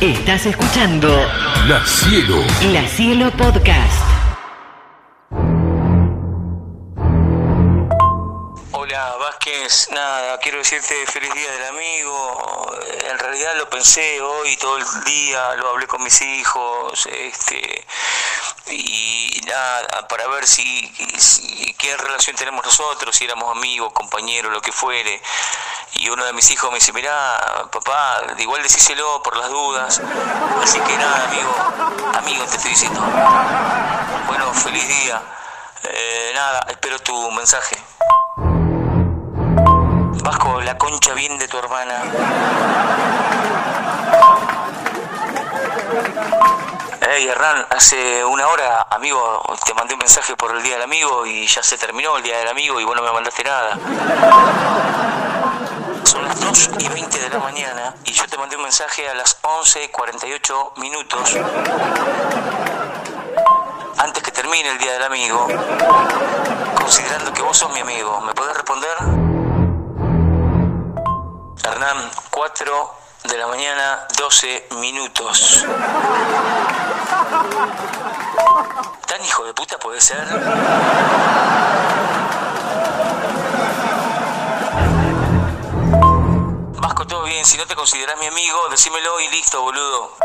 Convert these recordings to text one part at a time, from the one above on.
Estás escuchando La Cielo. La Cielo Podcast. Hola Vázquez, nada, quiero decirte feliz día del amigo. En realidad lo pensé hoy todo el día, lo hablé con mis hijos, este y para ver si, si qué relación tenemos nosotros, si éramos amigos, compañeros, lo que fuere. Y uno de mis hijos me dice, mirá, papá, igual decíselo por las dudas. Así que nada, amigo, amigo te estoy diciendo. Bueno, feliz día. Eh, nada, espero tu mensaje. Vasco, la concha bien de tu hermana. Hey, Hernán, hace una hora, amigo, te mandé un mensaje por el Día del Amigo y ya se terminó el Día del Amigo y vos no me mandaste nada. Son las 2 y 20 de la mañana y yo te mandé un mensaje a las 11 y 48 minutos antes que termine el Día del Amigo, considerando que vos sos mi amigo. ¿Me podés responder? Hernán, 4 de la mañana, 12 minutos. ¿Tan hijo de puta puede ser? Vasco, todo bien. Si no te considerás mi amigo, decímelo y listo, boludo.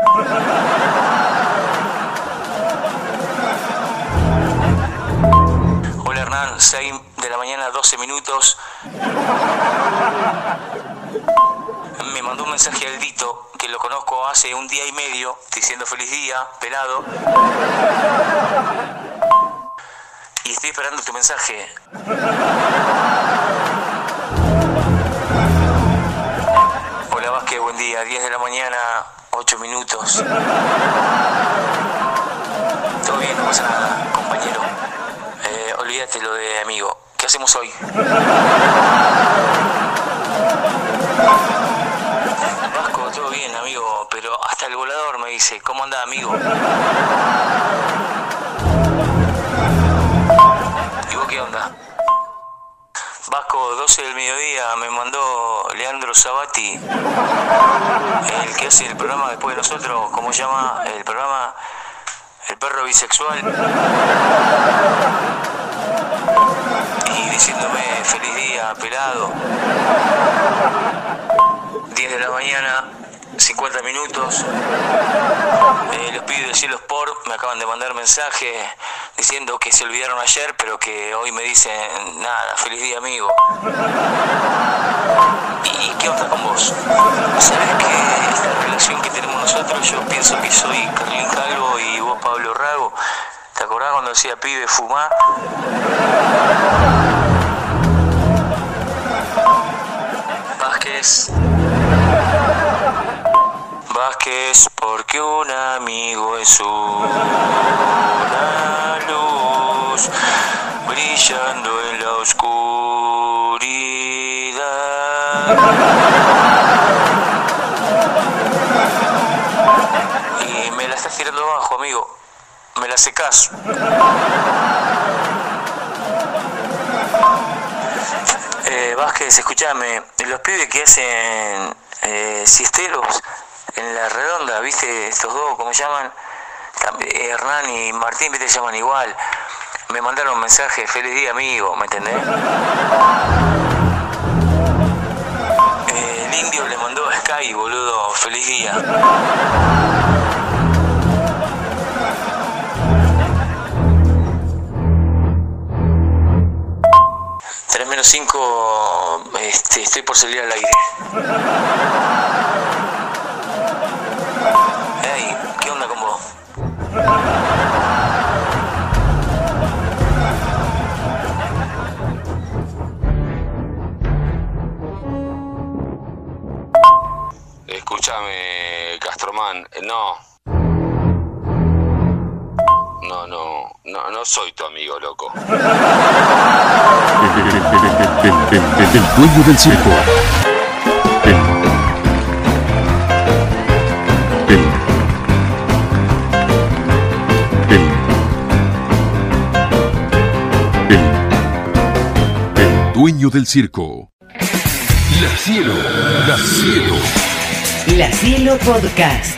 Hola Hernán, 6 de la mañana, 12 minutos. Me mandó un mensaje al Dito, que lo conozco hace un día y medio, diciendo feliz día, pelado. Y estoy esperando tu mensaje. Hola Vázquez, buen día, 10 de la mañana, 8 minutos. Todo bien, no pasa nada, compañero. Eh, olvídate lo de amigo. ¿Qué hacemos hoy? Vasco, todo bien, amigo, pero hasta el volador me dice, ¿cómo anda, amigo? ¿Y vos qué onda? Vasco, 12 del mediodía, me mandó Leandro Sabati, el que hace el programa después de nosotros, ¿cómo se llama? El programa El perro bisexual. Diciéndome feliz día, pelado. 10 de la mañana, 50 minutos. Eh, los pibes de Cielo me acaban de mandar mensaje diciendo que se olvidaron ayer, pero que hoy me dicen, nada, feliz día amigo. ¿Y qué onda con vos? ¿Sabes que esta relación que tenemos nosotros, yo pienso que soy Carlín decía pibe fumá? Vázquez. Vázquez, porque un amigo es una luz brillando en la oscuridad. Y me la estás tirando abajo, amigo. La secás. Eh, Vázquez, escúchame, los pibes que hacen eh, siesteros en la redonda, ¿viste? Estos dos, ¿cómo llaman? Hernán y Martín, ¿viste? Llaman igual. Me mandaron un mensaje, feliz día, amigo, ¿me entendés? Eh, el indio le mandó a Sky, boludo, feliz día. Tres menos cinco, este, estoy por salir al aire. Ey, ¿qué onda con? Escúchame, Castromán, no. No, no, no, no soy tu amigo, loco. El, el- el- el- dueño del circo. El, el, el, el, el dueño del circo. La cielo, la cielo. La Cielo Podcast.